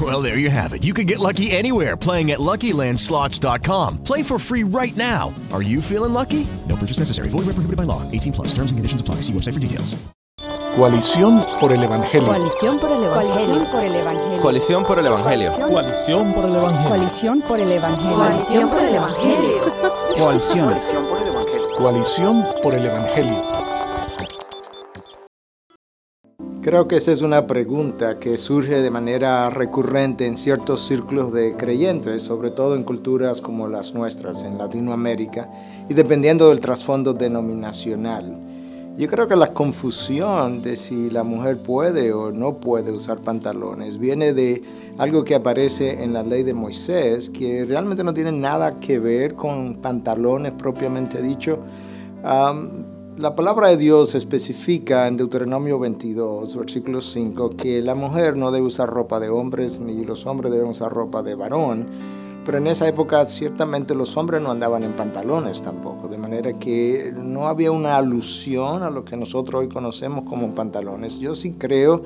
Well, there you have it. You can get lucky anywhere playing at LuckyLandSlots.com. Play for free right now. Are you feeling lucky? No purchase necessary. Void where prohibited by law. 18 plus. Terms and conditions apply. See website for details. Coalición por el Evangelio. Coalición por el Evangelio. Coalición por el Evangelio. Coalición por el Evangelio. Coalición por el Evangelio. Coalición por el Evangelio. Coalición. Coalición por el Evangelio. Creo que esa es una pregunta que surge de manera recurrente en ciertos círculos de creyentes, sobre todo en culturas como las nuestras, en Latinoamérica, y dependiendo del trasfondo denominacional. Yo creo que la confusión de si la mujer puede o no puede usar pantalones viene de algo que aparece en la ley de Moisés, que realmente no tiene nada que ver con pantalones propiamente dicho. La palabra de Dios especifica en Deuteronomio 22, versículo 5, que la mujer no debe usar ropa de hombres ni los hombres deben usar ropa de varón pero en esa época ciertamente los hombres no andaban en pantalones tampoco, de manera que no había una alusión a lo que nosotros hoy conocemos como pantalones. Yo sí creo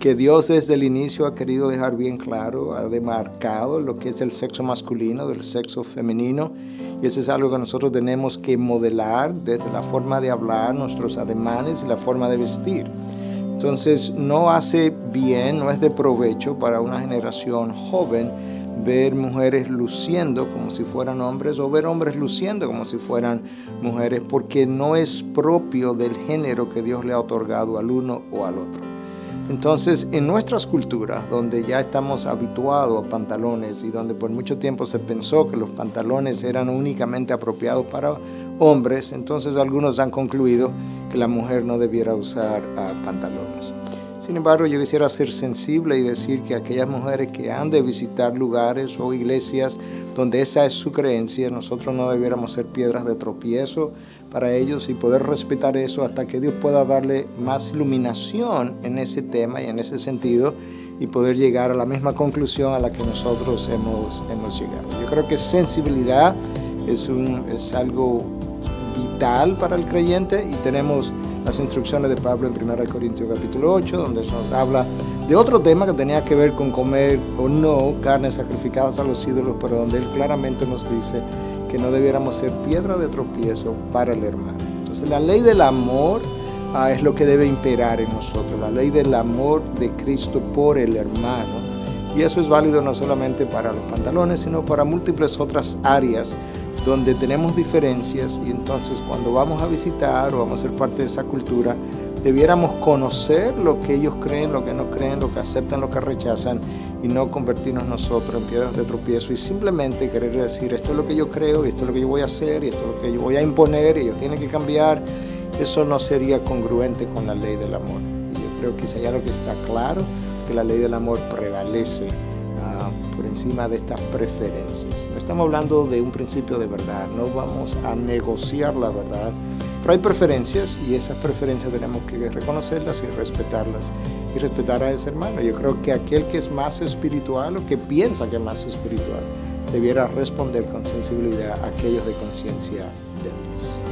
que Dios desde el inicio ha querido dejar bien claro, ha demarcado lo que es el sexo masculino del sexo femenino, y eso es algo que nosotros tenemos que modelar desde la forma de hablar, nuestros ademanes y la forma de vestir. Entonces no hace bien, no es de provecho para una generación joven ver mujeres luciendo como si fueran hombres o ver hombres luciendo como si fueran mujeres, porque no es propio del género que Dios le ha otorgado al uno o al otro. Entonces, en nuestras culturas, donde ya estamos habituados a pantalones y donde por mucho tiempo se pensó que los pantalones eran únicamente apropiados para hombres, entonces algunos han concluido que la mujer no debiera usar ah, pantalones. Sin embargo, yo quisiera ser sensible y decir que aquellas mujeres que han de visitar lugares o iglesias donde esa es su creencia, nosotros no debiéramos ser piedras de tropiezo para ellos y poder respetar eso hasta que Dios pueda darle más iluminación en ese tema y en ese sentido y poder llegar a la misma conclusión a la que nosotros hemos, hemos llegado. Yo creo que sensibilidad es, un, es algo vital para el creyente y tenemos las instrucciones de Pablo en 1 Corintios capítulo 8, donde nos habla de otro tema que tenía que ver con comer o no carnes sacrificadas a los ídolos, pero donde él claramente nos dice que no debiéramos ser piedra de tropiezo para el hermano. Entonces la ley del amor ah, es lo que debe imperar en nosotros, la ley del amor de Cristo por el hermano. Y eso es válido no solamente para los pantalones, sino para múltiples otras áreas donde tenemos diferencias y entonces cuando vamos a visitar o vamos a ser parte de esa cultura, debiéramos conocer lo que ellos creen, lo que no creen, lo que aceptan, lo que rechazan y no convertirnos nosotros en piedras de tropiezo y simplemente querer decir esto es lo que yo creo y esto es lo que yo voy a hacer y esto es lo que yo voy a imponer y ellos tienen que cambiar. Eso no sería congruente con la ley del amor. Y yo creo que es allá lo que está claro, que la ley del amor prevalece por encima de estas preferencias. Estamos hablando de un principio de verdad, no vamos a negociar la verdad, pero hay preferencias y esas preferencias tenemos que reconocerlas y respetarlas y respetar a ese hermano. Yo creo que aquel que es más espiritual o que piensa que es más espiritual debiera responder con sensibilidad a aquellos de conciencia débiles.